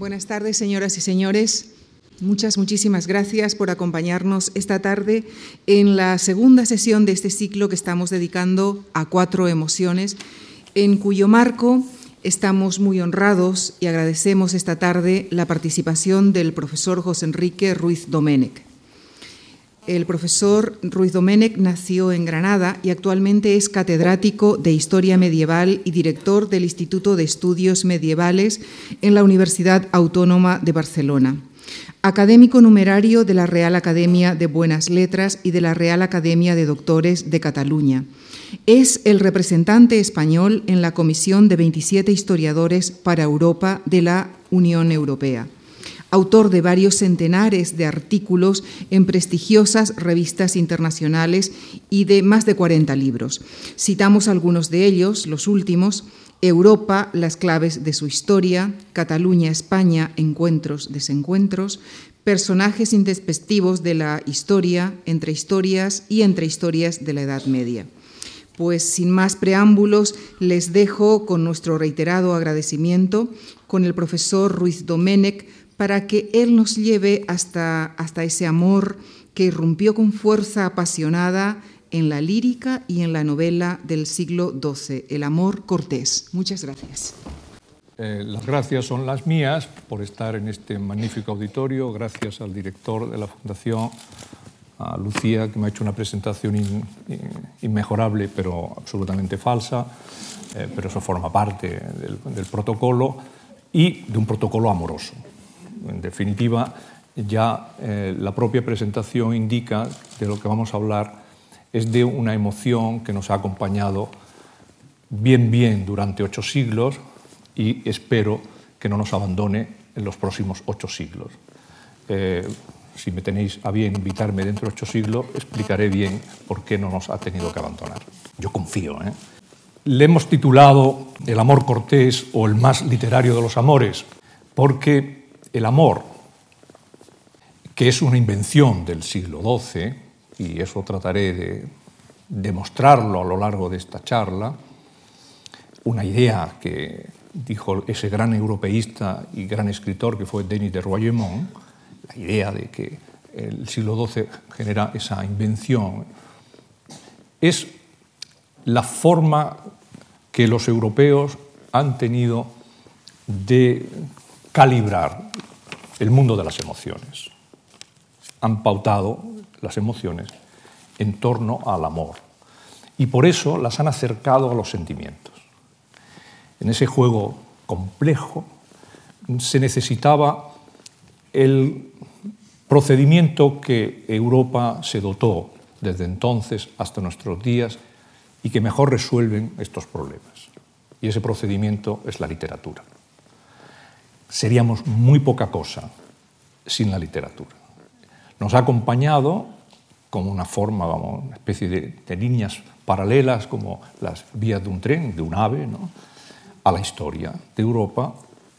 Buenas tardes, señoras y señores. Muchas, muchísimas gracias por acompañarnos esta tarde en la segunda sesión de este ciclo que estamos dedicando a cuatro emociones, en cuyo marco estamos muy honrados y agradecemos esta tarde la participación del profesor José Enrique Ruiz Domenech. El profesor Ruiz Domènech nació en Granada y actualmente es catedrático de Historia Medieval y director del Instituto de Estudios Medievales en la Universidad Autónoma de Barcelona. Académico numerario de la Real Academia de Buenas Letras y de la Real Academia de Doctores de Cataluña. Es el representante español en la Comisión de 27 Historiadores para Europa de la Unión Europea autor de varios centenares de artículos en prestigiosas revistas internacionales y de más de 40 libros. Citamos algunos de ellos, los últimos, Europa, las claves de su historia, Cataluña, España, encuentros, desencuentros, personajes indespectivos de la historia, entre historias y entre historias de la Edad Media. Pues sin más preámbulos, les dejo con nuestro reiterado agradecimiento con el profesor Ruiz Domenech, para que Él nos lleve hasta, hasta ese amor que irrumpió con fuerza apasionada en la lírica y en la novela del siglo XII, el amor cortés. Muchas gracias. Eh, las gracias son las mías por estar en este magnífico auditorio, gracias al director de la Fundación, a Lucía, que me ha hecho una presentación inmejorable, pero absolutamente falsa, eh, pero eso forma parte del protocolo y de un protocolo amoroso. En definitiva, ya eh, la propia presentación indica de lo que vamos a hablar es de una emoción que nos ha acompañado bien, bien durante ocho siglos y espero que no nos abandone en los próximos ocho siglos. Eh, si me tenéis a bien invitarme dentro de ocho siglos, explicaré bien por qué no nos ha tenido que abandonar. Yo confío. ¿eh? Le hemos titulado El amor cortés o el más literario de los amores, porque el amor, que es una invención del siglo XII, y eso trataré de demostrarlo a lo largo de esta charla, una idea que dijo ese gran europeísta y gran escritor que fue Denis de Royaumont, la idea de que el siglo XII genera esa invención, es la forma que los europeos han tenido de calibrar el mundo de las emociones. Han pautado las emociones en torno al amor y por eso las han acercado a los sentimientos. En ese juego complejo se necesitaba el procedimiento que Europa se dotó desde entonces hasta nuestros días y que mejor resuelven estos problemas. Y ese procedimiento es la literatura seríamos muy poca cosa sin la literatura. Nos ha acompañado como una forma, vamos, una especie de, líneas paralelas como las vías de un tren, de un ave, a la historia de Europa,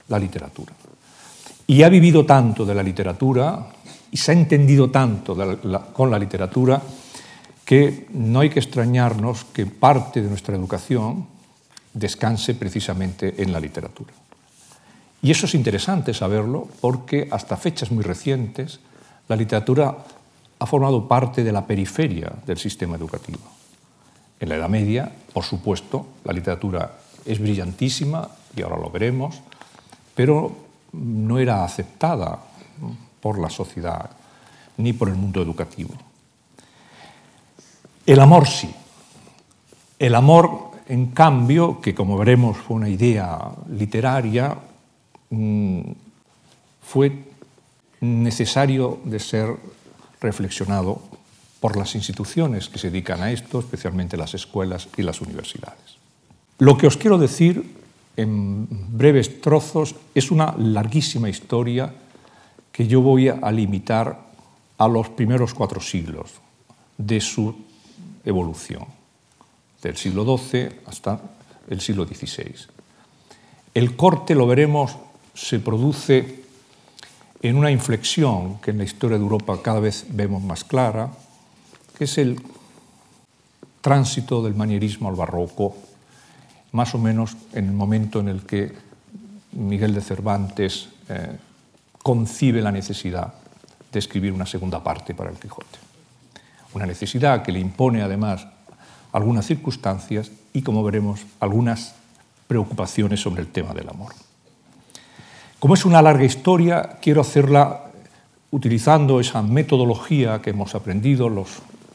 la literatura. Y ha vivido tanto de la literatura y se ha entendido tanto con la literatura que no hay que extrañarnos que parte de nuestra educación descanse precisamente en la literatura. Y eso es interesante saberlo porque hasta fechas muy recientes la literatura ha formado parte de la periferia del sistema educativo. En la Edad Media, por supuesto, la literatura es brillantísima y ahora lo veremos, pero no era aceptada por la sociedad ni por el mundo educativo. El amor sí. El amor, en cambio, que como veremos fue una idea literaria, fue necesario de ser reflexionado por las instituciones que se dedican a esto, especialmente las escuelas y las universidades. Lo que os quiero decir en breves trozos es una larguísima historia que yo voy a limitar a los primeros cuatro siglos de su evolución, del siglo XII hasta el siglo XVI. El corte lo veremos se produce en una inflexión que en la historia de Europa cada vez vemos más clara, que es el tránsito del manierismo al barroco, más o menos en el momento en el que Miguel de Cervantes eh, concibe la necesidad de escribir una segunda parte para el Quijote. Una necesidad que le impone además algunas circunstancias y, como veremos, algunas preocupaciones sobre el tema del amor. Como es una larga historia, quiero hacerla utilizando esa metodología que hemos aprendido los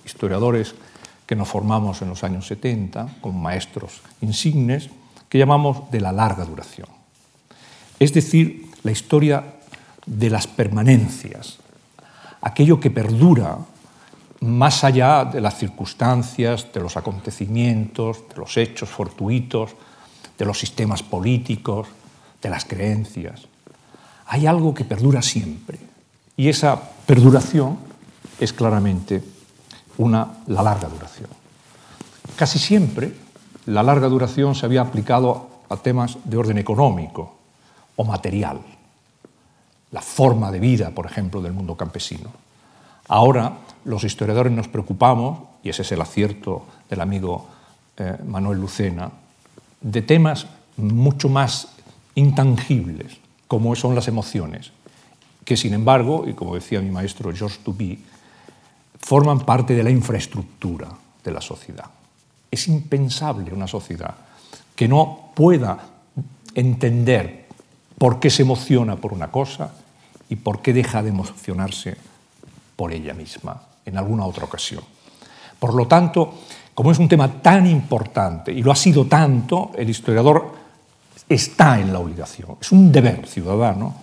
historiadores que nos formamos en los años 70 como maestros insignes, que llamamos de la larga duración. Es decir, la historia de las permanencias, aquello que perdura más allá de las circunstancias, de los acontecimientos, de los hechos fortuitos, de los sistemas políticos, de las creencias. Hay algo que perdura siempre y esa perduración es claramente una, la larga duración. Casi siempre la larga duración se había aplicado a temas de orden económico o material, la forma de vida, por ejemplo, del mundo campesino. Ahora los historiadores nos preocupamos, y ese es el acierto del amigo eh, Manuel Lucena, de temas mucho más intangibles, como son las emociones, que sin embargo, y como decía mi maestro Georges Duby, forman parte de la infraestructura de la sociedad. Es impensable una sociedad que no pueda entender por qué se emociona por una cosa y por qué deja de emocionarse por ella misma en alguna otra ocasión. Por lo tanto, como es un tema tan importante y lo ha sido tanto, el historiador está en la obligación, es un deber ciudadano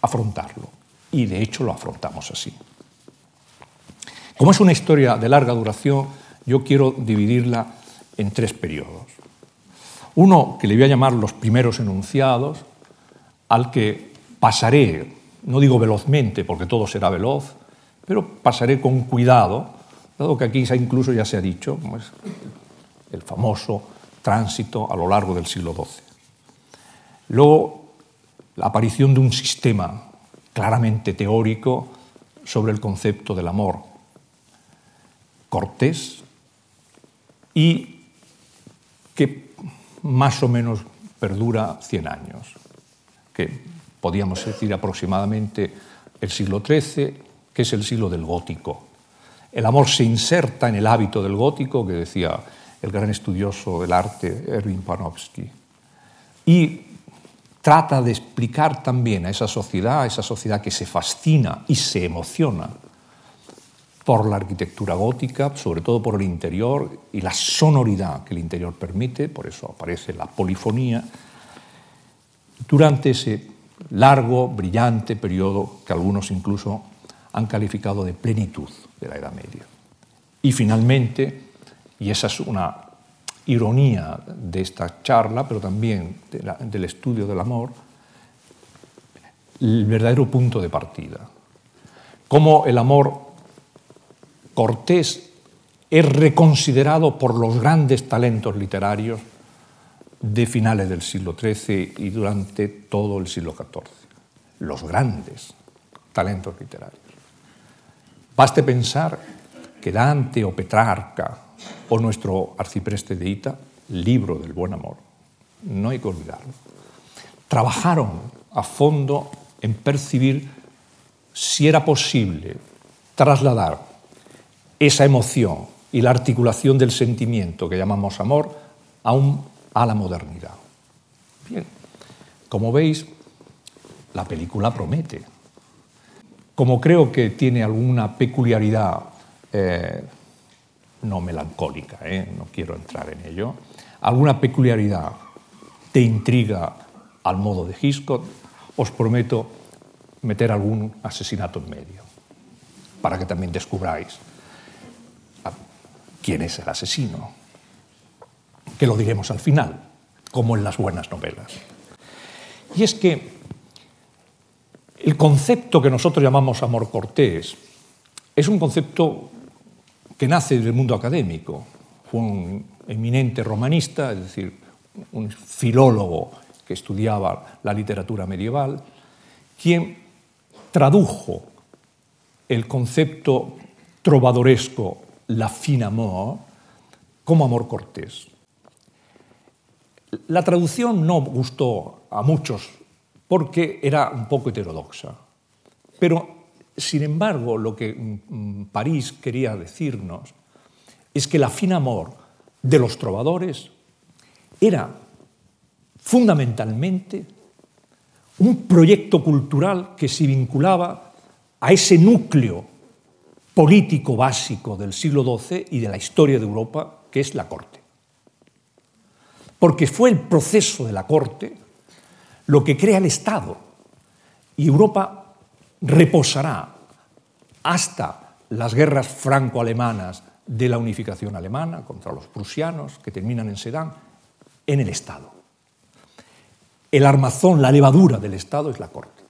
afrontarlo y de hecho lo afrontamos así. Como es una historia de larga duración, yo quiero dividirla en tres periodos. Uno que le voy a llamar los primeros enunciados, al que pasaré, no digo velozmente porque todo será veloz, pero pasaré con cuidado, dado que aquí incluso ya se ha dicho, el famoso tránsito a lo largo del siglo XII. Luego, la aparición de un sistema claramente teórico sobre el concepto del amor, Cortés, y que más o menos perdura 100 años, que podríamos decir aproximadamente el siglo XIII, que es el siglo del gótico. El amor se inserta en el hábito del gótico, que decía el gran estudioso del arte Erwin Panofsky, y trata de explicar también a esa sociedad, a esa sociedad que se fascina y se emociona por la arquitectura gótica, sobre todo por el interior y la sonoridad que el interior permite, por eso aparece la polifonía, durante ese largo, brillante periodo que algunos incluso han calificado de plenitud de la Edad Media. Y finalmente, y esa es una ironía de esta charla, pero también del estudio del amor, el verdadero punto de partida. Cómo el amor Cortés es reconsiderado por los grandes talentos literarios de finales del siglo XIII y durante todo el siglo XIV. Los grandes talentos literarios. Baste pensar que Dante o Petrarca o nuestro arcipreste de Ita, libro del buen amor, no hay que olvidarlo, trabajaron a fondo en percibir si era posible trasladar esa emoción y la articulación del sentimiento que llamamos amor aún a la modernidad. Bien, como veis, la película promete. Como creo que tiene alguna peculiaridad, eh, no melancólica, eh, no quiero entrar en ello, alguna peculiaridad de intriga al modo de Hitchcock, os prometo meter algún asesinato en medio, para que también descubráis quién es el asesino, que lo diremos al final, como en las buenas novelas. Y es que el concepto que nosotros llamamos amor cortés es un concepto que nace del mundo académico. Fue un eminente romanista, es decir, un filólogo que estudiaba la literatura medieval, quien tradujo el concepto trovadoresco la fin amor como amor cortés. La traducción no gustó a muchos porque era un poco heterodoxa. Pero, sin embargo, lo que mm, París quería decirnos es que la fin amor de los trovadores era fundamentalmente un proyecto cultural que se vinculaba a ese núcleo político básico del siglo XII y de la historia de Europa, que es la corte. Porque fue el proceso de la corte lo que crea el Estado. Y Europa reposará hasta las guerras franco-alemanas de la unificación alemana contra los prusianos, que terminan en Sedan, en el Estado. El armazón, la levadura del Estado es la corte.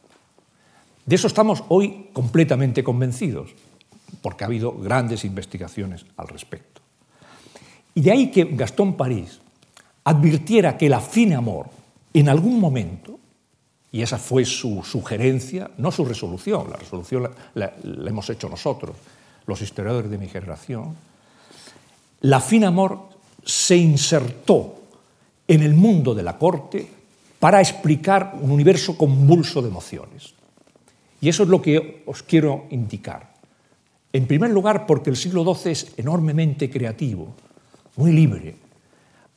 De eso estamos hoy completamente convencidos, porque ha habido grandes investigaciones al respecto. Y de ahí que Gastón París advirtiera que la fin amor, en algún momento, y esa fue su sugerencia, no su resolución, la resolución la, hemos hecho nosotros, los historiadores de mi generación, la fin amor se insertó en el mundo de la corte para explicar un universo convulso de emociones. Y eso es lo que os quiero indicar. En primer lugar, porque el siglo XII es enormemente creativo, muy libre.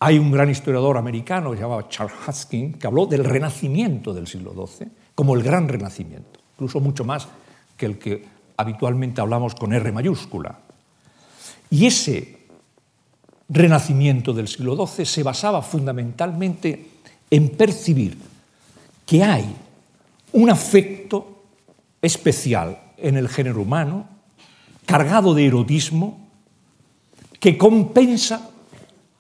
Hay un gran historiador americano que se llamaba Charles Huskin que habló del renacimiento del siglo XII como el gran renacimiento, incluso mucho más que el que habitualmente hablamos con R mayúscula. Y ese renacimiento del siglo XII se basaba fundamentalmente en percibir que hay un afecto especial en el género humano, cargado de erotismo, que compensa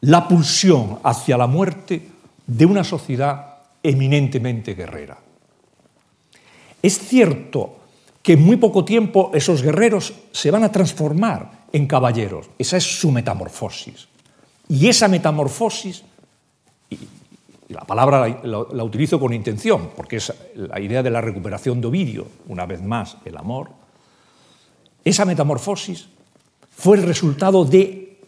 la pulsión hacia la muerte de una sociedad eminentemente guerrera. Es cierto que en muy poco tiempo esos guerreros se van a transformar en caballeros, esa es su metamorfosis. Y esa metamorfosis, y la palabra la, utilizo con intención, porque es la idea de la recuperación de Ovidio, una vez más, el amor, esa metamorfosis fue el resultado de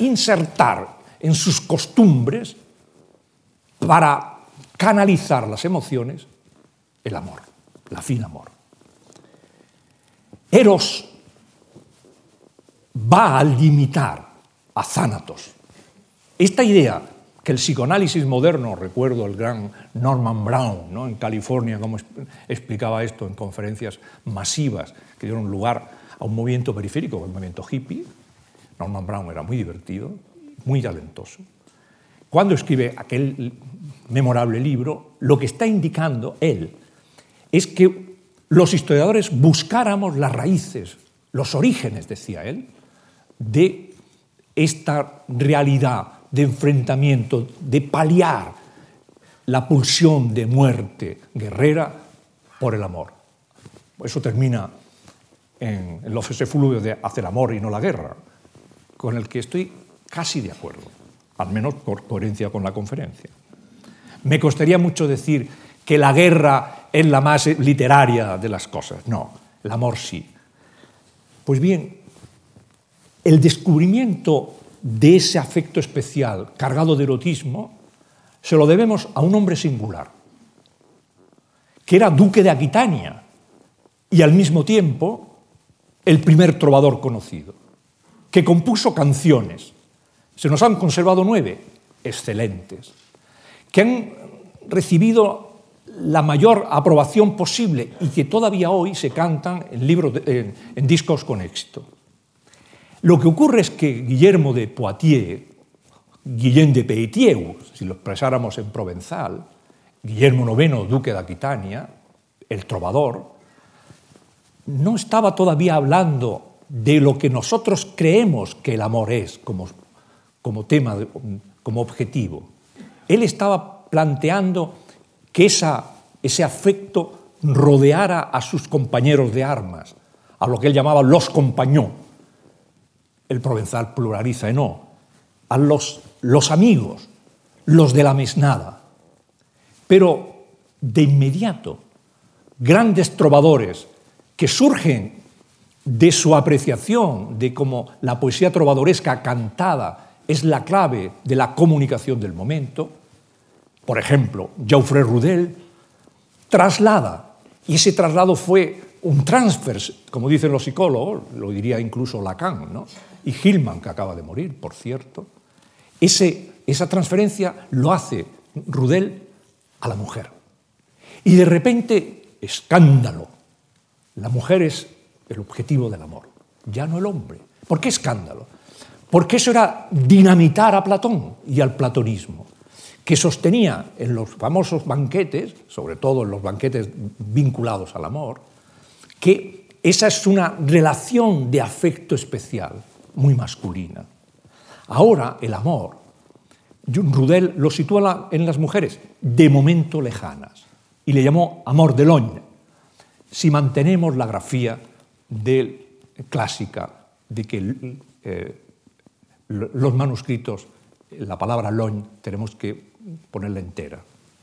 insertar en sus costumbres para canalizar las emociones el amor, la fin amor. Eros va a limitar a Zánatos, esta idea que el psicoanálisis moderno, recuerdo el gran Norman Brown ¿no? en California, como explicaba esto en conferencias masivas que dieron lugar a un movimiento periférico, el movimiento hippie, Norman Brown era muy divertido, muy talentoso. Cuando escribe aquel memorable libro, lo que está indicando él es que los historiadores buscáramos las raíces, los orígenes, decía él, de esta realidad de enfrentamiento, de paliar la pulsión de muerte guerrera por el amor. Eso termina en el Fluvio de hacer amor y no la guerra, con el que estoy casi de acuerdo, al menos por coherencia con la conferencia. Me costaría mucho decir que la guerra es la más literaria de las cosas. No, el amor sí. Pues bien, el descubrimiento de ese afecto especial cargado de erotismo se lo debemos a un hombre singular, que era duque de Aquitania y al mismo tiempo el primer trovador conocido, que compuso canciones. Se nos han conservado nueve, excelentes, que han recibido la mayor aprobación posible y que todavía hoy se cantan en, libros en discos con éxito. Lo que ocurre es que Guillermo de Poitiers, Guillén de Peitieu, si lo expresáramos en provenzal, Guillermo IX, duque de Aquitania, el trovador, no estaba todavía hablando de lo que nosotros creemos que el amor es como, como tema, como objetivo. Él estaba planteando que esa, ese afecto rodeara a sus compañeros de armas, a lo que él llamaba los compañons, el provenzal pluraliza en no, a los, los amigos, los de la mesnada. Pero de inmediato, grandes trovadores que surgen de su apreciación de cómo la poesía trovadoresca cantada es la clave de la comunicación del momento, por ejemplo, Geoffrey Rudel, traslada, y ese traslado fue un transfer, como dicen los psicólogos, lo diría incluso Lacan, ¿no? y Hillman, que acaba de morir, por cierto, ese, esa transferencia lo hace Rudel a la mujer. Y de repente, escándalo, la mujer es el objetivo del amor, ya no el hombre. ¿Por qué escándalo? Porque eso era dinamitar a Platón y al platonismo, que sostenía en los famosos banquetes, sobre todo en los banquetes vinculados al amor, que esa es una relación de afecto especial, muy masculina. Ahora el amor, Rudel lo sitúa en las mujeres de momento lejanas y le llamó amor de loña. Si mantenemos la grafía clásica de que eh, los manuscritos, la palabra loñ tenemos que ponerla entera.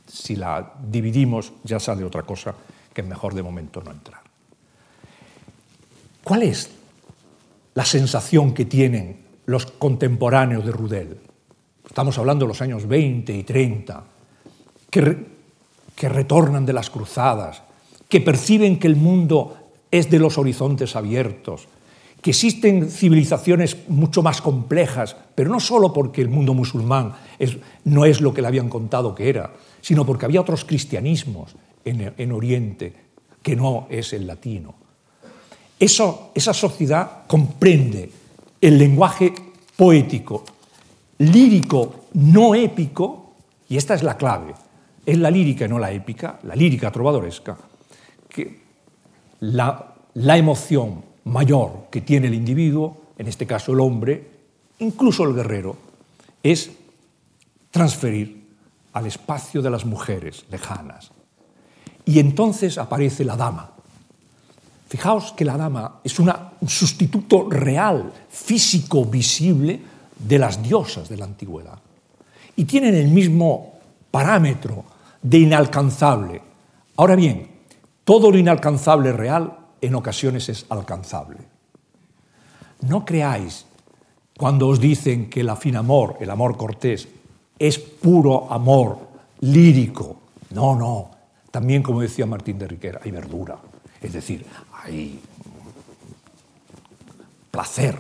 Si la dividimos ya sale otra cosa que es mejor de momento no entrar. ¿Cuál es la sensación que tienen los contemporáneos de Rudel? Estamos hablando de los años 20 y 30, que, que retornan de las cruzadas, que perciben que el mundo es de los horizontes abiertos, que existen civilizaciones mucho más complejas, pero no solo porque el mundo musulmán no es lo que le habían contado que era, sino porque había otros cristianismos en, Oriente que no es el latino. Esa sociedad comprende el lenguaje poético, lírico, no épico, y esta es la clave, es la lírica y no la épica, la lírica trovadoresca, que la emoción mayor que tiene el individuo, en este caso el hombre, incluso el guerrero, es transferir al espacio de las mujeres lejanas. Y entonces aparece la dama. Fijaos que la dama es un sustituto real, físico, visible de las diosas de la antigüedad. Y tienen el mismo parámetro de inalcanzable. Ahora bien, todo lo inalcanzable real en ocasiones es alcanzable. No creáis cuando os dicen que el afín amor, el amor cortés, es puro amor lírico. No, no. También, como decía Martín de Riquera, hay verdura. Es decir, hay placer.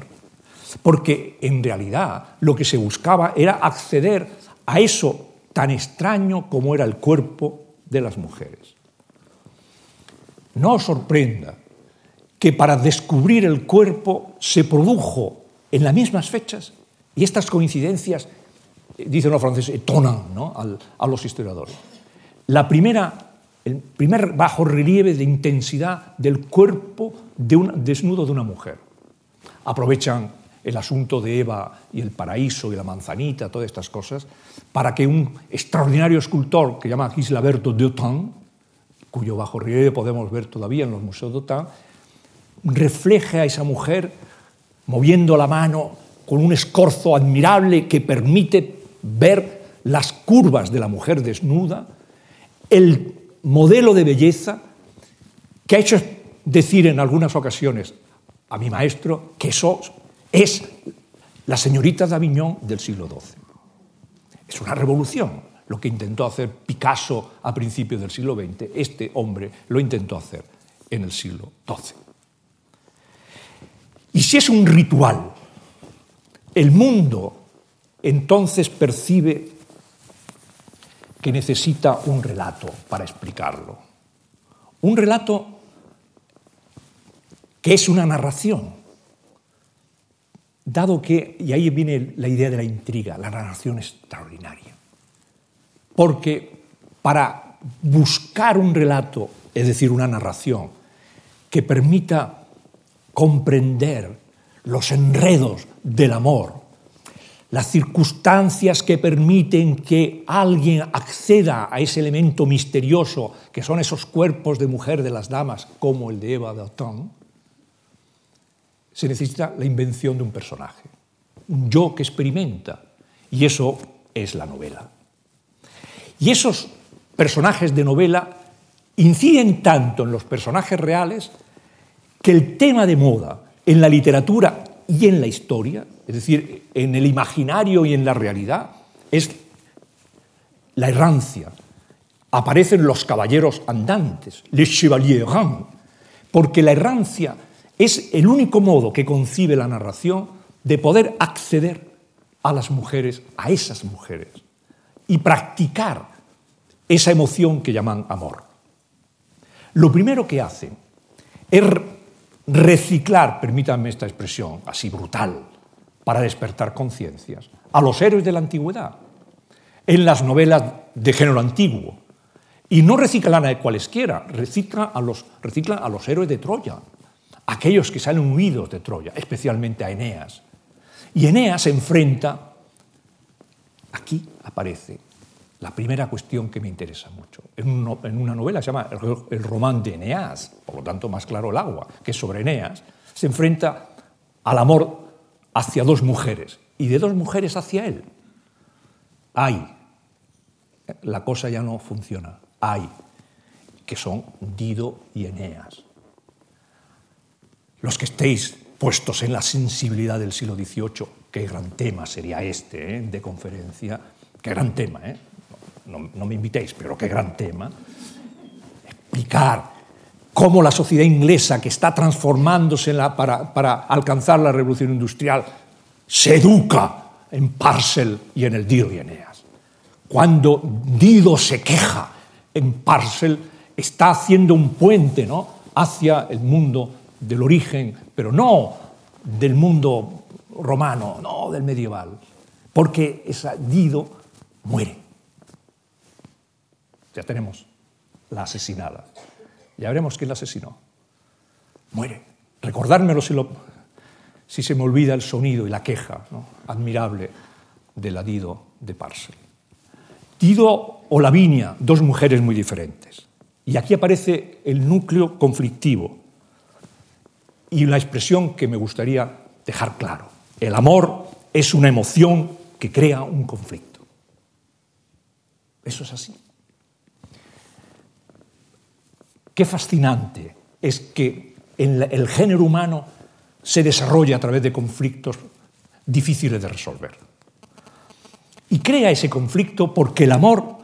Porque en realidad lo que se buscaba era acceder a eso tan extraño como era el cuerpo de las mujeres. No os sorprenda que para descubrir el cuerpo se produjo en las mismas fechas y estas coincidencias, eh, dicen los franceses, etonan a los historiadores. La primera, el primer bajo relieve de intensidad del cuerpo de un desnudo de una mujer. Aprovechan el asunto de Eva y el paraíso y la manzanita, todas estas cosas, para que un extraordinario escultor que llama Gislaberto d'Autun, cuyo bajo relieve podemos ver todavía en los museos d'Autun, refleja a esa mujer moviendo la mano con un escorzo admirable que permite ver las curvas de la mujer desnuda, el modelo de belleza que ha hecho decir en algunas ocasiones a mi maestro que eso es la señorita d'Avignon del siglo XII. Es una revolución lo que intentó hacer Picasso a principios del siglo XX. Este hombre lo intentó hacer en el siglo XII. Y si es un ritual, el mundo entonces percibe que necesita un relato para explicarlo. Un relato que es una narración, dado que, y ahí viene la idea de la intriga, la narración extraordinaria. Porque para buscar un relato, es decir, una narración, que permita comprender los enredos del amor, las circunstancias que permiten que alguien acceda a ese elemento misterioso que son esos cuerpos de mujer de las damas, como el de Eva de se necesita la invención de un personaje, un yo que experimenta, y eso es la novela. Y esos personajes de novela inciden tanto en los personajes reales que el tema de moda en la literatura y en la historia, es decir, en el imaginario y en la realidad, es la errancia, aparecen los caballeros andantes, les chevaliers errants, porque la errancia es el único modo que concibe la narración de poder acceder a las mujeres, a esas mujeres, y practicar esa emoción que llaman amor. Lo primero que hacen es reciclar, permítanme esta expresión así brutal, para despertar conciencias, a los héroes de la antigüedad, en las novelas de género antiguo. Y no reciclan a cualesquiera, reciclan a los, reciclan a los héroes de Troya, aquellos que salen huidos de Troya, especialmente a Eneas. Y Eneas se enfrenta, aquí aparece la primera cuestión que me interesa mucho. En, una novela se llama El román de Eneas, por lo tanto más claro el agua, que es sobre Eneas, se enfrenta al amor hacia dos mujeres y de dos mujeres hacia él. Hay, la cosa ya no funciona, hay, que son Dido y Eneas. Los que estéis puestos en la sensibilidad del siglo XVIII, qué gran tema sería este ¿eh? de conferencia, qué gran tema, ¿eh? No, me invitéis, pero qué gran tema, explicar cómo la sociedad inglesa que está transformándose para, para, alcanzar la revolución industrial se educa en Parcel y en el Dido y Eneas. Cuando Dido se queja en Parcel, está haciendo un puente ¿no? hacia el mundo del origen, pero no del mundo romano, no del medieval, porque esa Dido muere. Ya tenemos la asesinada. Ya veremos quién la asesinó. Muere. Recordármelo si, se me olvida el sonido y la queja admirable de la Dido de Parcel. Dido o Lavinia, dos mujeres muy diferentes. Y aquí aparece el núcleo conflictivo y la expresión que me gustaría dejar claro. El amor es una emoción que crea un conflicto. Eso es así. Qué fascinante es que el género humano se desarrolla a través de conflictos difíciles de resolver. Y crea ese conflicto porque el amor,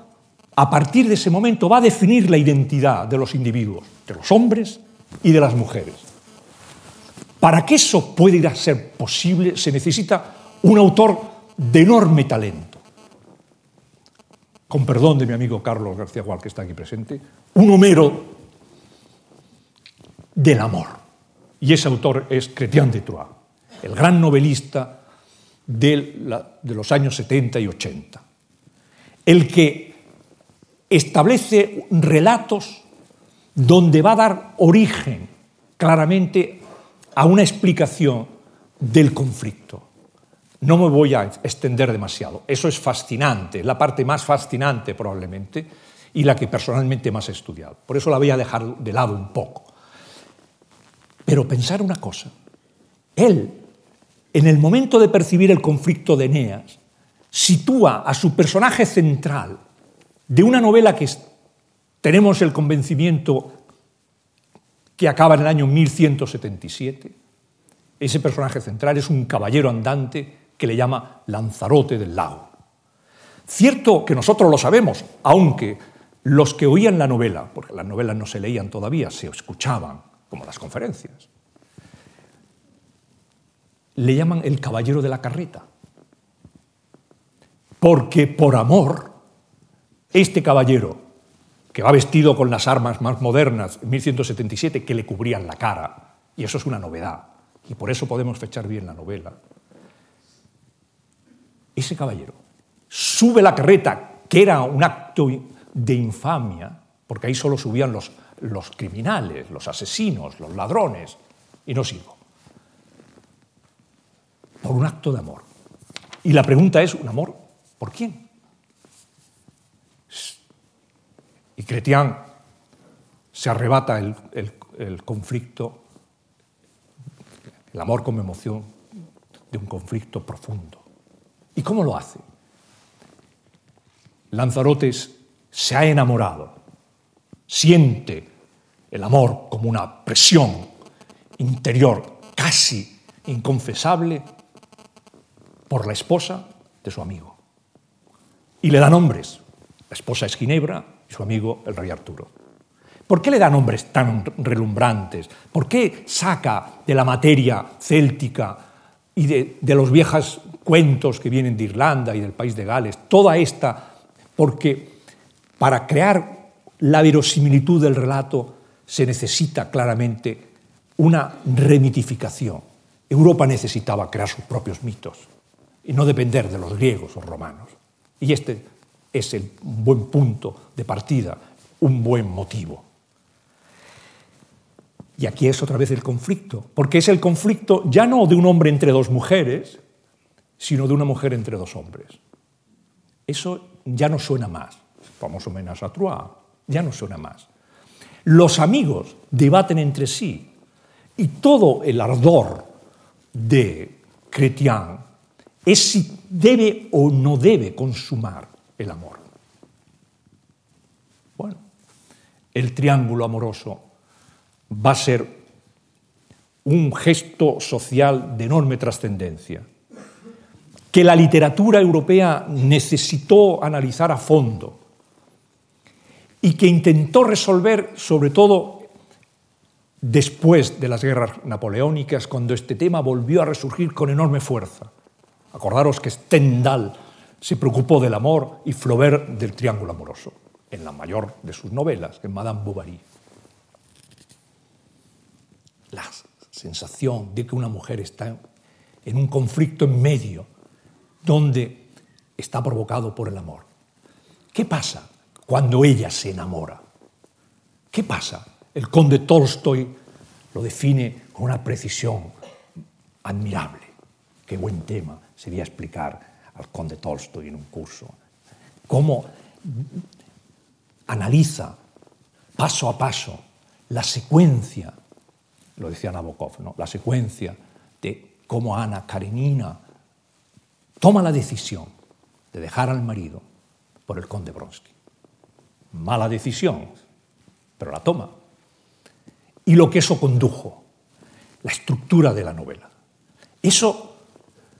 a partir de ese momento, va a definir la identidad de los individuos, de los hombres y de las mujeres. Para que eso pueda ser posible se necesita un autor de enorme talento. Con perdón de mi amigo Carlos García Gual, que está aquí presente, un Homero del amor. Y ese autor es Chrétien de Troyes, el gran novelista de, de los años 70 y 80, el que establece relatos donde va a dar origen claramente a una explicación del conflicto. No me voy a extender demasiado. Eso es fascinante, la parte más fascinante probablemente y la que personalmente más he estudiado. Por eso la voy a dejar de lado un poco. Pero pensar una cosa, él, en el momento de percibir el conflicto de Eneas, sitúa a su personaje central de una novela que tenemos el convencimiento que acaba en el año 1177. Ese personaje central es un caballero andante que le llama Lanzarote del Lago. Cierto que nosotros lo sabemos, aunque los que oían la novela, porque las novelas no se leían todavía, se escuchaban, como las conferencias. Le llaman el caballero de la carreta, porque por amor, este caballero, que va vestido con las armas más modernas, en 1177, que le cubrían la cara, y eso es una novedad, y por eso podemos fechar bien la novela, ese caballero sube la carreta, que era un acto de infamia, porque ahí solo subían los los criminales, los asesinos, los ladrones, y no sigo. Por un acto de amor. Y la pregunta es, ¿un amor por quién? Y Cretián se arrebata el, el conflicto, el amor como emoción de un conflicto profundo. ¿Y cómo lo hace? Lanzarotes se ha enamorado, siente el amor como una presión interior casi inconfesable por la esposa de su amigo. Y le da nombres. La esposa es Ginebra y su amigo el rey Arturo. ¿Por qué le da nombres tan relumbrantes? ¿Por qué saca de la materia céltica y de, de los viejos cuentos que vienen de Irlanda y del país de Gales toda esta? Porque para crear la verosimilitud del relato se necesita claramente una remitificación. Europa necesitaba crear sus propios mitos y no depender de los griegos o romanos. Y este es el buen punto de partida, un buen motivo. Y aquí es otra vez el conflicto, porque es el conflicto ya no de un hombre entre dos mujeres, sino de una mujer entre dos hombres. Eso ya no suena más. Famoso menas a trois, ya no suena más. Los amigos debaten entre sí y todo el ardor de Chrétien es si debe o no debe consumar el amor. Bueno, el triángulo amoroso va a ser un gesto social de enorme trascendencia, que la literatura europea necesitó analizar a fondo y que intentó resolver sobre todo después de las guerras napoleónicas, cuando este tema volvió a resurgir con enorme fuerza. Acordaros que Stendhal se preocupó del amor y Flaubert del triángulo amoroso, en la mayor de sus novelas, en Madame Bovary. La sensación de que una mujer está en un conflicto en medio, donde está provocado por el amor. ¿Qué pasa cuando ella se enamora? ¿Qué pasa? El conde Tolstoy lo define con una precisión admirable. Qué buen tema sería explicar al conde Tolstoy en un curso. Cómo analiza paso a paso la secuencia, lo decía Nabokov, ¿no? la secuencia de cómo Ana Karenina toma la decisión de dejar al marido por el conde Bronsky. Mala decisión, pero la toma. Y lo que eso condujo, la estructura de la novela. Eso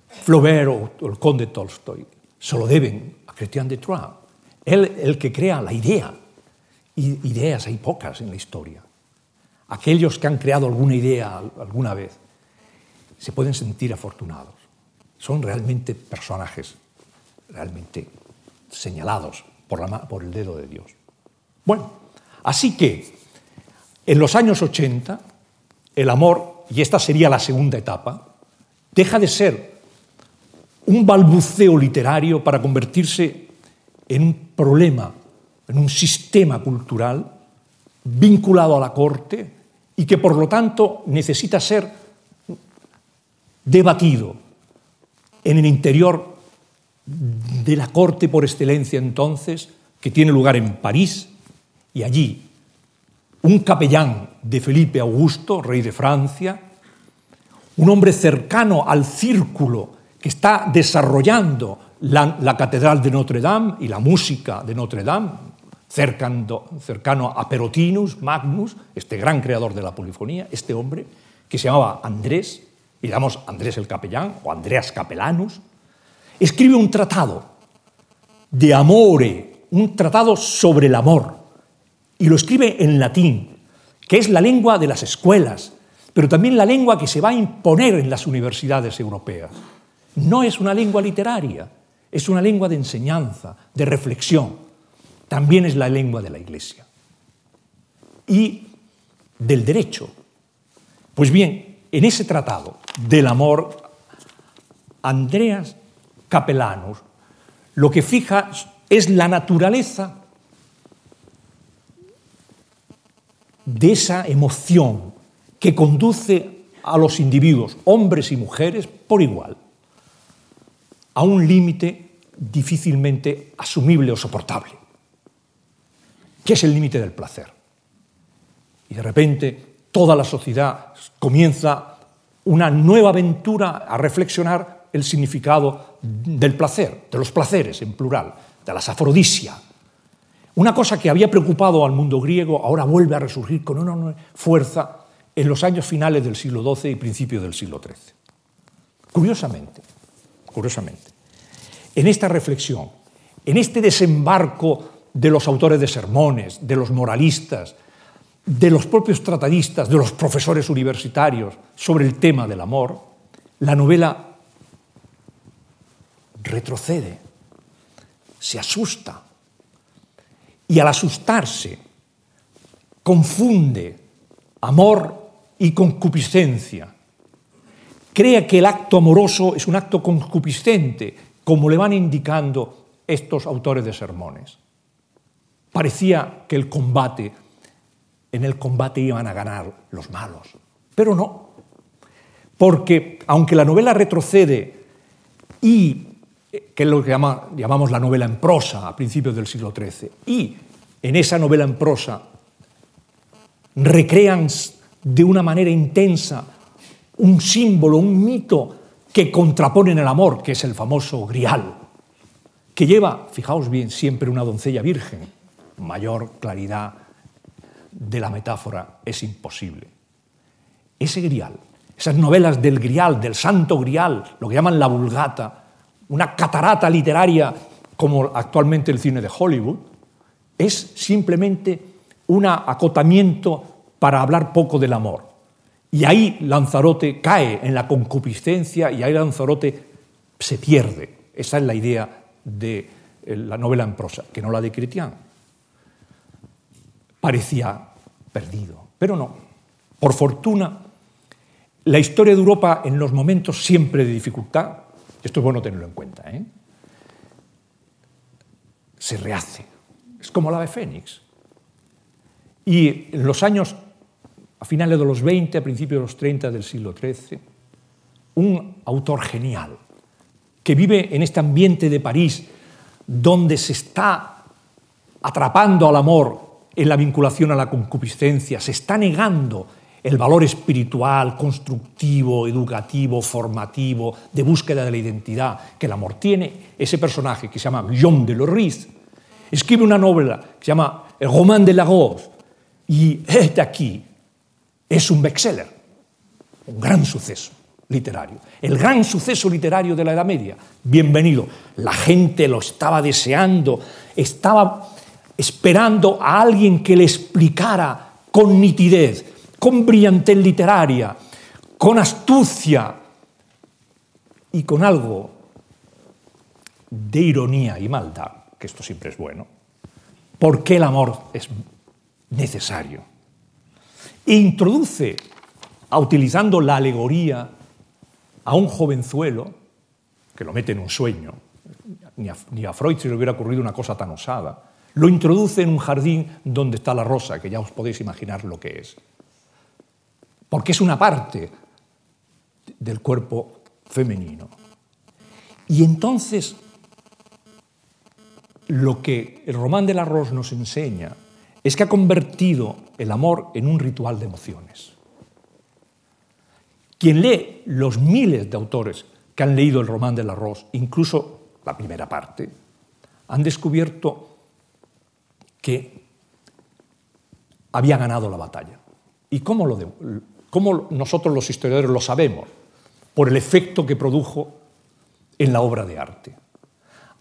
Flaubert o el conde Tolstoy se lo deben a Christian de Troyes, él el que crea la idea. Ideas hay pocas en la historia. Aquellos que han creado alguna idea alguna vez se pueden sentir afortunados. Son realmente personajes realmente señalados por, la, por el dedo de Dios. Bueno, así que en los años 80 el amor, y esta sería la segunda etapa, deja de ser un balbuceo literario para convertirse en un problema, en un sistema cultural vinculado a la corte y que por lo tanto necesita ser debatido en el interior de la corte por excelencia entonces, que tiene lugar en París, y allí un capellán de Felipe Augusto, rey de Francia, un hombre cercano al círculo que está desarrollando la, Catedral de Notre Dame y la música de Notre Dame, cercano, cercano a Perotinus, Magnus, este gran creador de la polifonía, este hombre que se llamaba Andrés, y llamamos Andrés el Capellán o Andreas Capellanus, escribe un tratado de amore, un tratado sobre el amor, y lo escribe en latín, que es la lengua de las escuelas, pero también la lengua que se va a imponer en las universidades europeas. No es una lengua literaria, es una lengua de enseñanza, de reflexión. También es la lengua de la Iglesia. Y del derecho. Pues bien, en ese tratado del amor, Andreas Capellanus lo que fija es la naturaleza de esa emoción que conduce a los individuos, hombres y mujeres, por igual, a un límite difícilmente asumible o soportable, que es el límite del placer. Y de repente toda la sociedad comienza una nueva aventura a reflexionar el significado del placer, de los placeres en plural, de las afrodisia. Una cosa que había preocupado al mundo griego ahora vuelve a resurgir con una fuerza en los años finales del siglo XII y principios del siglo XIII. Curiosamente, curiosamente, en esta reflexión, en este desembarco de los autores de sermones, de los moralistas, de los propios tratadistas, de los profesores universitarios sobre el tema del amor, la novela retrocede, se asusta y al asustarse confunde amor y concupiscencia. Crea que el acto amoroso es un acto concupiscente, como le van indicando estos autores de sermones. Parecía que el combate, en el combate iban a ganar los malos, pero no, porque aunque la novela retrocede y que es lo que llamamos la novela en prosa a principios del siglo XIII, y en esa novela en prosa recrean de una manera intensa un símbolo, un mito que contraponen el amor, que es el famoso grial, que lleva, fijaos bien, siempre una doncella virgen. Mayor claridad de la metáfora es imposible. Ese grial, esas novelas del grial, del santo grial, lo que llaman la vulgata, una catarata literaria como actualmente el cine de Hollywood, es simplemente un acotamiento para hablar poco del amor. Y ahí Lanzarote cae en la concupiscencia y ahí Lanzarote se pierde. Esa es la idea de eh, la novela en prosa, que no la de Cretián. Parecía perdido, pero no. Por fortuna, la historia de Europa en los momentos siempre de dificultad esto es bueno tenerlo en cuenta. ¿eh? Se rehace. Es como la de Fénix. Y en los años, a finales de los 20, a principios de los 30 del siglo XIII, un autor genial, que vive en este ambiente de París, donde se está atrapando al amor en la vinculación a la concupiscencia, se está negando el valor espiritual, constructivo, educativo, formativo, de búsqueda de la identidad que el amor tiene, ese personaje que se llama Guillaume de Lorris, escribe una novela que se llama El Roman de la Rose, y este aquí es un bestseller, un gran suceso literario, el gran suceso literario de la Edad Media. Bienvenido. La gente lo estaba deseando, estaba esperando a alguien que le explicara con nitidez con brillantez literaria, con astucia y con algo de ironía y maldad, que esto siempre es bueno, por qué el amor es necesario. E introduce, utilizando la alegoría, a un jovenzuelo, que lo mete en un sueño, ni a, ni a Freud se le hubiera ocurrido una cosa tan osada, lo introduce en un jardín donde está la rosa, que ya os podéis imaginar lo que es porque es una parte del cuerpo femenino. Y entonces, lo que el Román del Arroz nos enseña es que ha convertido el amor en un ritual de emociones. Quien lee los miles de autores que han leído el Román del Arroz, incluso la primera parte, han descubierto que había ganado la batalla. ¿Y cómo lo, ¿Cómo nosotros los historiadores lo sabemos? Por el efecto que produjo en la obra de arte.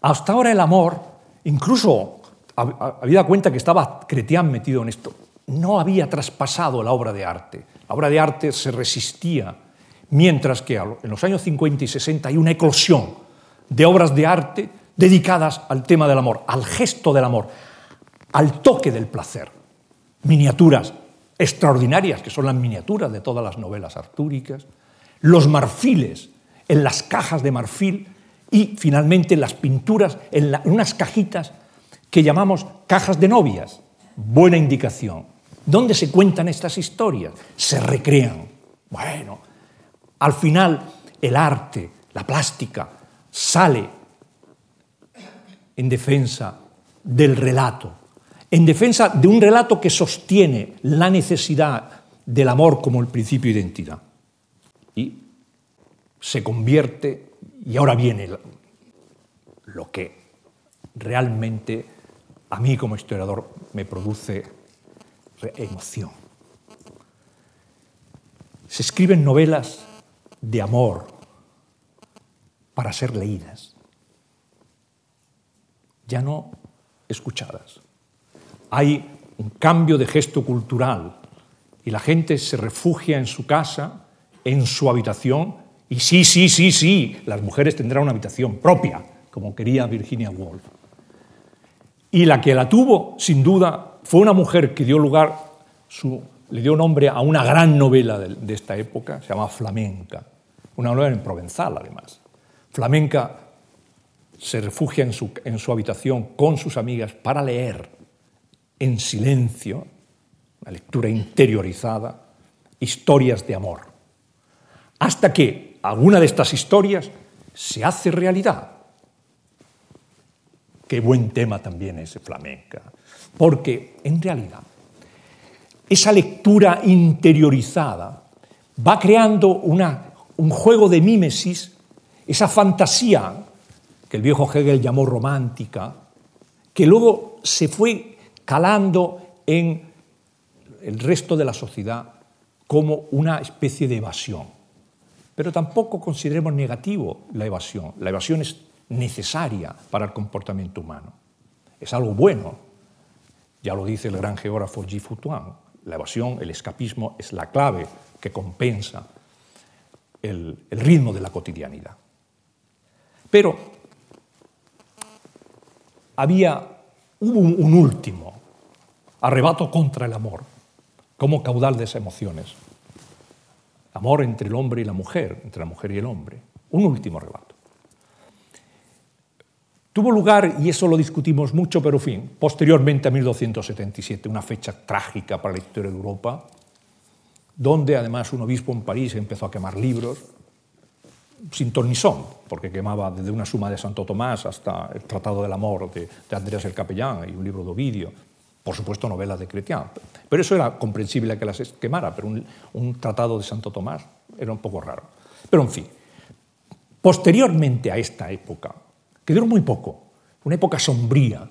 Hasta ahora el amor, incluso habida cuenta que estaba Cretián metido en esto, no había traspasado la obra de arte. La obra de arte se resistía, mientras que en los años 50 y 60 hay una eclosión de obras de arte dedicadas al tema del amor, al gesto del amor, al toque del placer. Miniaturas extraordinarias, que son las miniaturas de todas las novelas artúricas, los marfiles en las cajas de marfil y finalmente las pinturas en, unas cajitas que llamamos cajas de novias. Buena indicación. ¿Dónde se cuentan estas historias? Se recrean. Bueno, al final el arte, la plástica, sale en defensa del relato, en defensa de un relato que sostiene la necesidad del amor como el principio de identidad. Y se convierte, y ahora viene lo que realmente a mí como historiador me produce emoción. Se escriben novelas de amor para ser leídas. Ya no escuchadas. Hay un cambio de gesto cultural y la gente se refugia en su casa, en su habitación, y sí, sí, sí, sí, las mujeres tendrán una habitación propia, como quería Virginia Woolf. Y la que la tuvo, sin duda, fue una mujer que dio lugar, le dio nombre a una gran novela de, esta época, se llama Flamenca, una novela en provenzal además. Flamenca se refugia su, en su habitación con sus amigas para leer en silencio, una lectura interiorizada, historias de amor. Hasta que alguna de estas historias se hace realidad. Qué buen tema también es flamenca. Porque en realidad esa lectura interiorizada va creando una, un juego de mímesis, esa fantasía que el viejo Hegel llamó romántica, que luego se fue calando en el resto de la sociedad como una especie de evasión. Pero tampoco consideremos negativo la evasión. La evasión es necesaria para el comportamiento humano. Es algo bueno. Ya lo dice el gran geógrafo G. Futuan. La evasión, el escapismo, es la clave que compensa el, ritmo de la cotidianidad. Pero había, hubo un último arrebato contra el amor, como caudal de esas emociones. Amor entre el hombre y la mujer, entre la mujer y el hombre. Un último arrebato. Tuvo lugar, y eso lo discutimos mucho, pero fin, posteriormente a 1277, una fecha trágica para la historia de Europa, donde además un obispo en París empezó a quemar libros, sin ton ni son, porque quemaba desde una suma de Santo Tomás hasta el Tratado del Amor de, de Andrés el Capellán y un libro de Ovidio, por supuesto novelas de Chrétien. Pero eso era comprensible que las quemara, pero un, tratado de Santo Tomás era un poco raro. Pero en fin, posteriormente a esta época, que duró muy poco, una época sombría,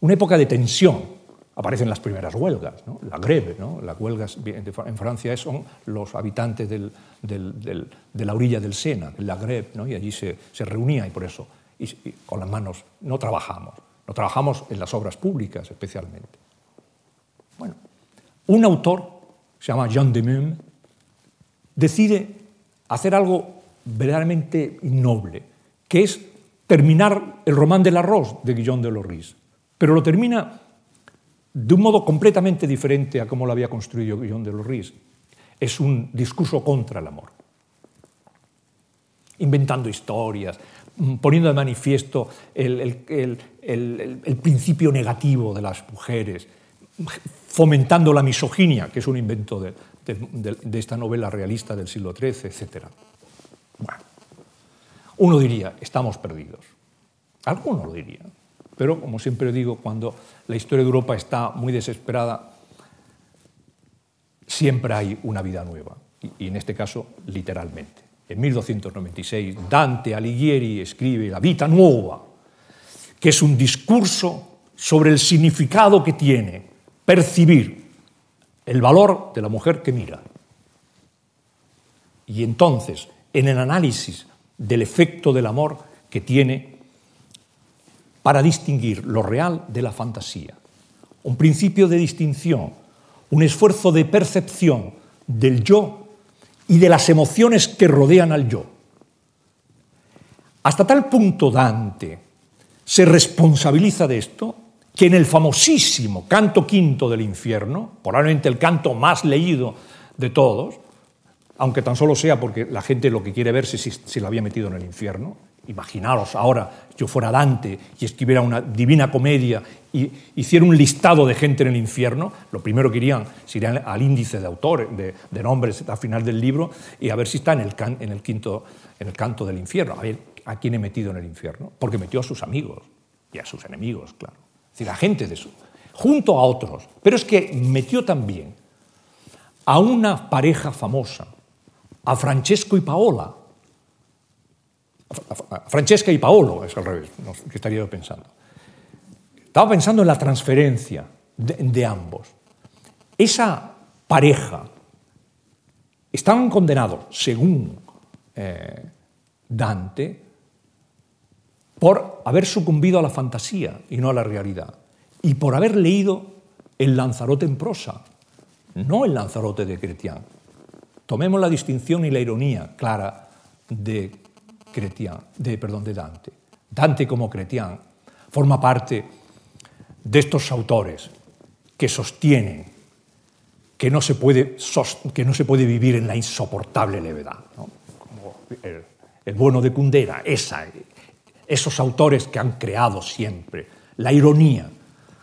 una época de tensión, aparecen las primeras huelgas, la greve, ¿no? las huelgas en Francia son los habitantes de la orilla del Sena, la greve, ¿no? y allí se, se reunía y por eso, con las manos no trabajamos. No trabajamos en las obras públicas especialmente. Bueno, un autor, se llama Jean de decide hacer algo verdaderamente innoble, que es terminar el román del arroz de Guillaume de Lorris, pero lo termina de un modo completamente diferente a como lo había construido Guillaume de Lorris. Es un discurso contra el amor, inventando historias, poniendo de manifiesto el, principio negativo de las mujeres, fomentando la misoginia, que es un invento de, esta novela realista del siglo XIII, etc. Bueno, uno diría, estamos perdidos. Alguno lo diría. Pero, como siempre digo, cuando la historia de Europa está muy desesperada, siempre hay una vida nueva. Y en este caso, literalmente. En 1296, Dante Alighieri escribe La Vita Nuova, que es un discurso sobre el significado que tiene percibir el valor de la mujer que mira. Y entonces, en el análisis del efecto del amor que tiene para distinguir lo real de la fantasía, un principio de distinción, un esfuerzo de percepción del yo y de las emociones que rodean al yo. Hasta tal punto Dante se responsabiliza de esto que en el famosísimo canto quinto del infierno, probablemente el canto más leído de todos, aunque tan solo sea porque la gente lo que quiere ver si, si, si lo había metido en el infierno, imaginaros ahora yo fuera Dante y escribiera una divina comedia y hiciera un listado de gente en el infierno, lo primero que irían sería al índice de autores, de, nombres al final del libro y a ver si está en el, en el quinto, en el canto del infierno. A ver, ¿A quién he metido en el infierno? Porque metió a sus amigos y a sus enemigos, claro. Es decir, a gente de su. junto a otros. Pero es que metió también a una pareja famosa, a Francesco y Paola. Francesca y Paolo, es al revés, qué estaría yo pensando. Estaba pensando en la transferencia de, ambos. Esa pareja estaban condenados, según eh, Dante, por haber sucumbido a la fantasía y no a la realidad. y por haber leído el Lanzarote en prosa, no el Lanzarote de Cretián. Tomemos la distinción y la ironía clara de De, perdón, de Dante. Dante como Cretián forma parte de estos autores que sostienen que no se puede, que no se puede vivir en la insoportable levedad. Como el, bueno de Kundera, esa, esos autores que han creado siempre la ironía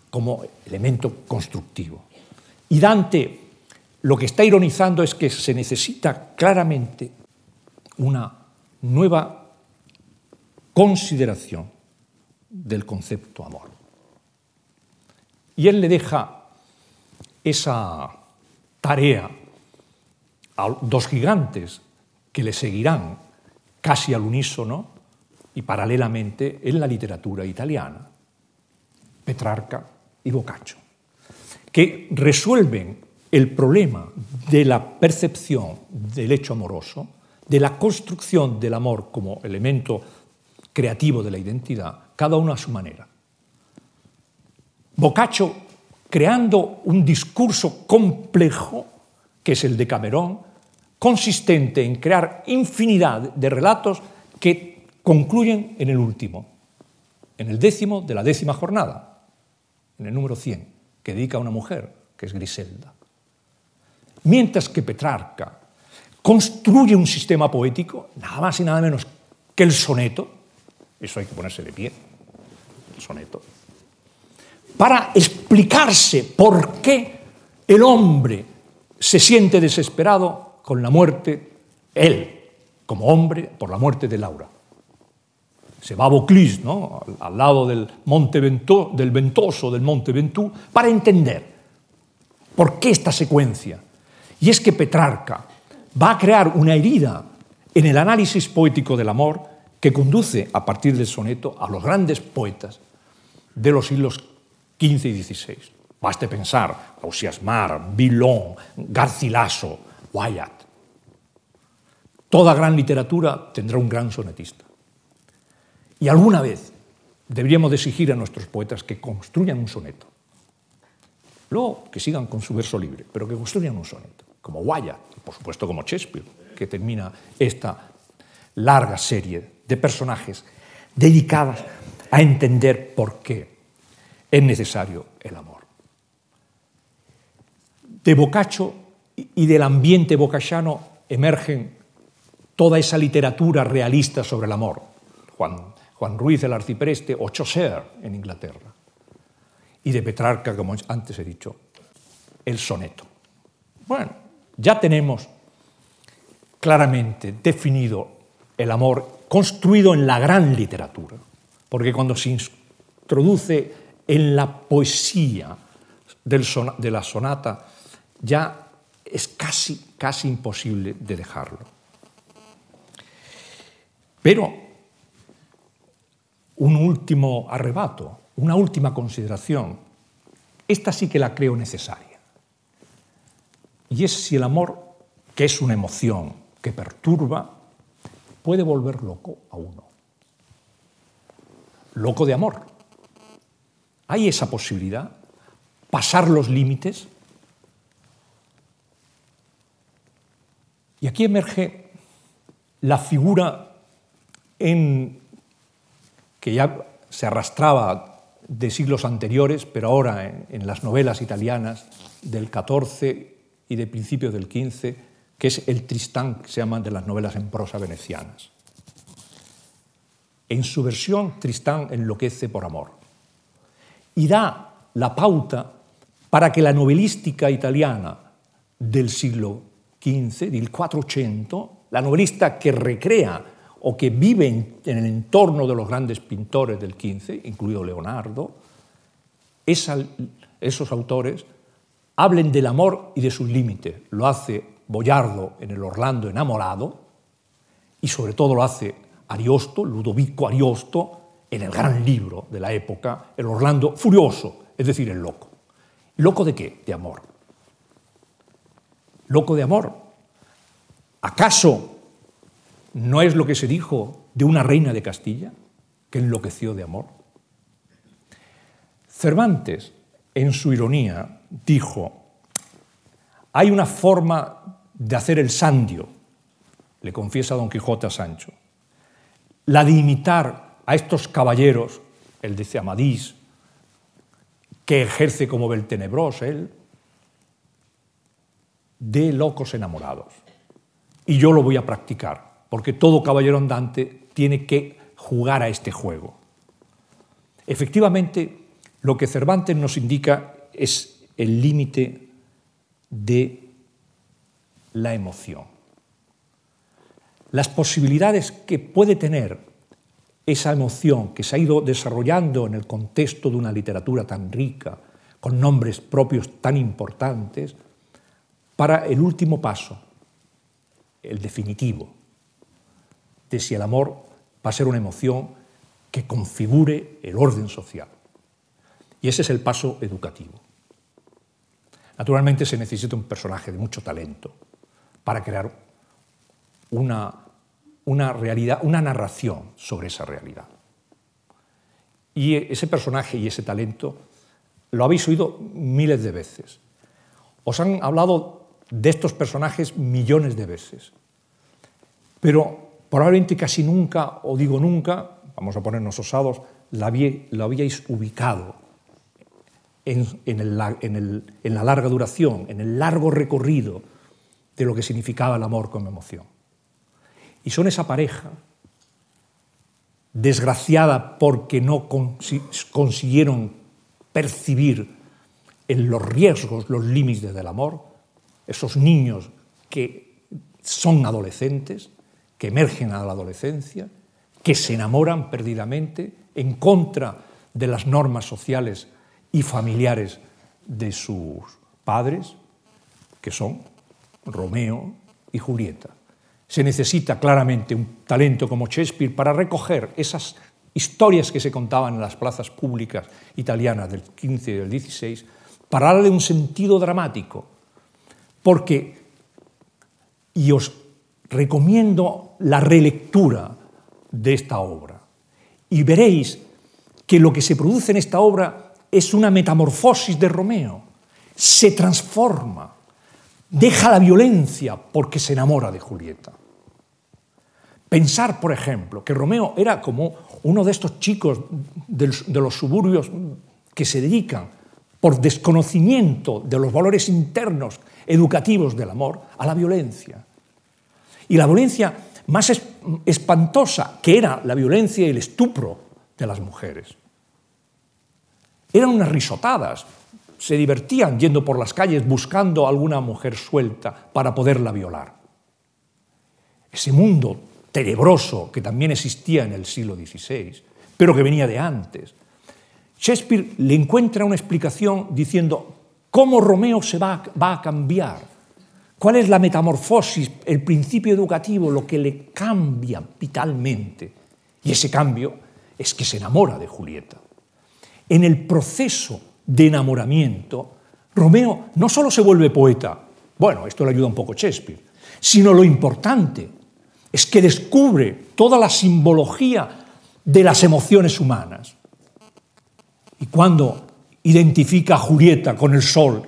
como elemento constructivo. Y Dante lo que está ironizando es que se necesita claramente una nueva consideración del concepto amor. Y él le deja esa tarea a dos gigantes que le seguirán casi al unísono y paralelamente en la literatura italiana, Petrarca y Boccaccio, que resuelven el problema de la percepción del hecho amoroso, de la construcción del amor como elemento creativo de la identidad, cada uno a su manera. Boccaccio creando un discurso complejo, que es el de Camerón, consistente en crear infinidad de relatos que concluyen en el último, en el décimo de la décima jornada, en el número 100, que dedica a una mujer, que es Griselda. Mientras que Petrarca construye un sistema poético, nada más y nada menos que el soneto, eso hay que ponerse de pie, el soneto, para explicarse por qué el hombre se siente desesperado con la muerte, él, como hombre, por la muerte de Laura. Se va a Vaucluse, ¿no? al, lado del monte Vento, del ventoso del monte Ventú, para entender por qué esta secuencia. Y es que Petrarca va a crear una herida en el análisis poético del amor que conduce a partir del soneto a los grandes poetas de los siglos XV y XVI. Baste pensar Ausias Mar, Villon, Garcilaso, Wyatt. Toda gran literatura tendrá un gran sonetista. Y alguna vez deberíamos exigir a nuestros poetas que construyan un soneto. Luego que sigan con su verso libre, pero que construyan un soneto, como Wyatt, por supuesto como Shakespeare, que termina esta larga serie de personajes dedicadas a entender por qué es necesario el amor. De Boccaccio y del ambiente boccacciano emergen toda esa literatura realista sobre el amor. Juan, Juan Ruiz el arcipreste o Chaucer en Inglaterra. Y de Petrarca, como antes he dicho, el soneto. Bueno, ya tenemos claramente definido el amor construido en la gran literatura, porque cuando se introduce en la poesía de la sonata ya es casi, casi imposible de dejarlo. Pero un último arrebato, una última consideración, esta sí que la creo necesaria. Y es si el amor, que es una emoción que perturba, puede volver loco a uno. Loco de amor. ¿Hay esa posibilidad? ¿Pasar los límites? Y aquí emerge la figura en, que ya se arrastraba de siglos anteriores, pero ahora en, las novelas italianas del XIV y de principios del XV, que es el Tristán, que se llama de las novelas en prosa venecianas. En su versión, Tristán enloquece por amor y da la pauta para que la novelística italiana del siglo XV, del 400, la novelista que recrea o que vive en, el entorno de los grandes pintores del XV, incluido Leonardo, esos autores hablen del amor y de sus límites. Lo hace Boyardo en el Orlando enamorado, y sobre todo lo hace Ariosto, Ludovico Ariosto, en el gran libro de la época, el Orlando furioso, es decir, el loco. ¿Loco de qué? De amor. ¿Loco de amor? ¿Acaso no es lo que se dijo de una reina de Castilla, que enloqueció de amor? Cervantes, en su ironía, dijo, hay una forma de hacer el sandio, le confiesa Don Quijote a Sancho, la de imitar a estos caballeros, el de Amadís, que ejerce como Beltenebros él, de locos enamorados. Y yo lo voy a practicar, porque todo caballero andante tiene que jugar a este juego. Efectivamente, lo que Cervantes nos indica es el límite de la emoción. Las posibilidades que puede tener esa emoción que se ha ido desarrollando en el contexto de una literatura tan rica, con nombres propios tan importantes, para el último paso, el definitivo, de si el amor va a ser una emoción que configure el orden social. Y ese es el paso educativo. Naturalmente se necesita un personaje de mucho talento para crear una, una realidad, una narración sobre esa realidad. Y ese personaje y ese talento lo habéis oído miles de veces. Os han hablado de estos personajes millones de veces. Pero probablemente casi nunca, o digo nunca, vamos a ponernos osados, lo habíais ubicado en, la larga duración, en el largo recorrido de lo que significaba el amor como emoción. Y son esa pareja, desgraciada porque no consiguieron percibir en los riesgos, los límites del amor, esos niños que son adolescentes, que emergen a la adolescencia, que se enamoran perdidamente en contra de las normas sociales y familiares de sus padres, que son Romeo y Julieta. Se necesita claramente un talento como Shakespeare para recoger esas historias que se contaban en las plazas públicas italianas del 15 y del 16, para darle un sentido dramático. Porque, y os recomiendo la relectura de esta obra, y veréis que lo que se produce en esta obra es una metamorfosis de Romeo. Se transforma, deja la violencia porque se enamora de Julieta. Pensar, por ejemplo, que Romeo era como uno de estos chicos de los suburbios que se dedican, por desconocimiento de los valores internos educativos del amor, a la violencia. Y la violencia más espantosa, que era la violencia y el estupro de las mujeres. Eran unas risotadas. Se divertían yendo por las calles buscando a alguna mujer suelta para poderla violar. Ese mundo tenebroso que también existía en el siglo XVI, pero que venía de antes. Shakespeare le encuentra una explicación diciendo cómo Romeo se va, va a cambiar, cuál es la metamorfosis, el principio educativo, lo que le cambia vitalmente. Y ese cambio es que se enamora de Julieta. En el proceso de enamoramiento, Romeo no solo se vuelve poeta, bueno, esto le ayuda un poco Shakespeare, sino lo importante es que descubre toda la simbología de las emociones humanas. Y cuando identifica a Julieta con el sol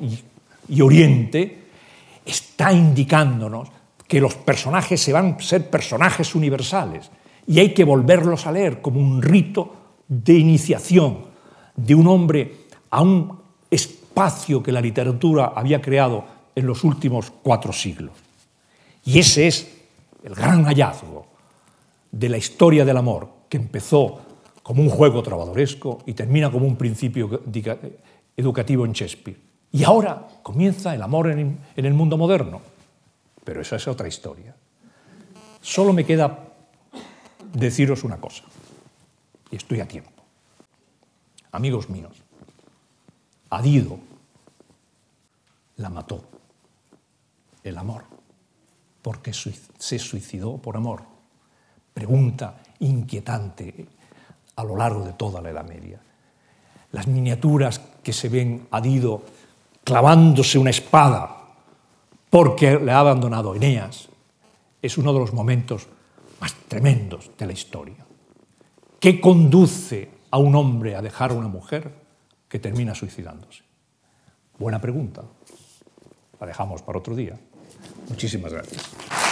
y, Oriente, está indicándonos que los personajes se van a ser personajes universales y hay que volverlos a leer como un rito de iniciación de un hombre a un espacio que la literatura había creado en los últimos cuatro siglos. Y ese es el gran hallazgo de la historia del amor, que empezó como un juego trabadoresco y termina como un principio educativo en Shakespeare. Y ahora comienza el amor en el mundo moderno. Pero esa es otra historia. Solo me queda deciros una cosa, y estoy a tiempo amigos míos, Adido la mató el amor, porque se suicidó por amor. Pregunta inquietante a lo largo de toda la Edad Media. Las miniaturas que se ven a Dido clavándose una espada porque le ha abandonado Eneas es uno de los momentos más tremendos de la historia. ¿Qué conduce a un hombre a dejar a una mujer, que termina suicidándose? Buena pregunta. La dejamos para otro día. Muchísimas gracias.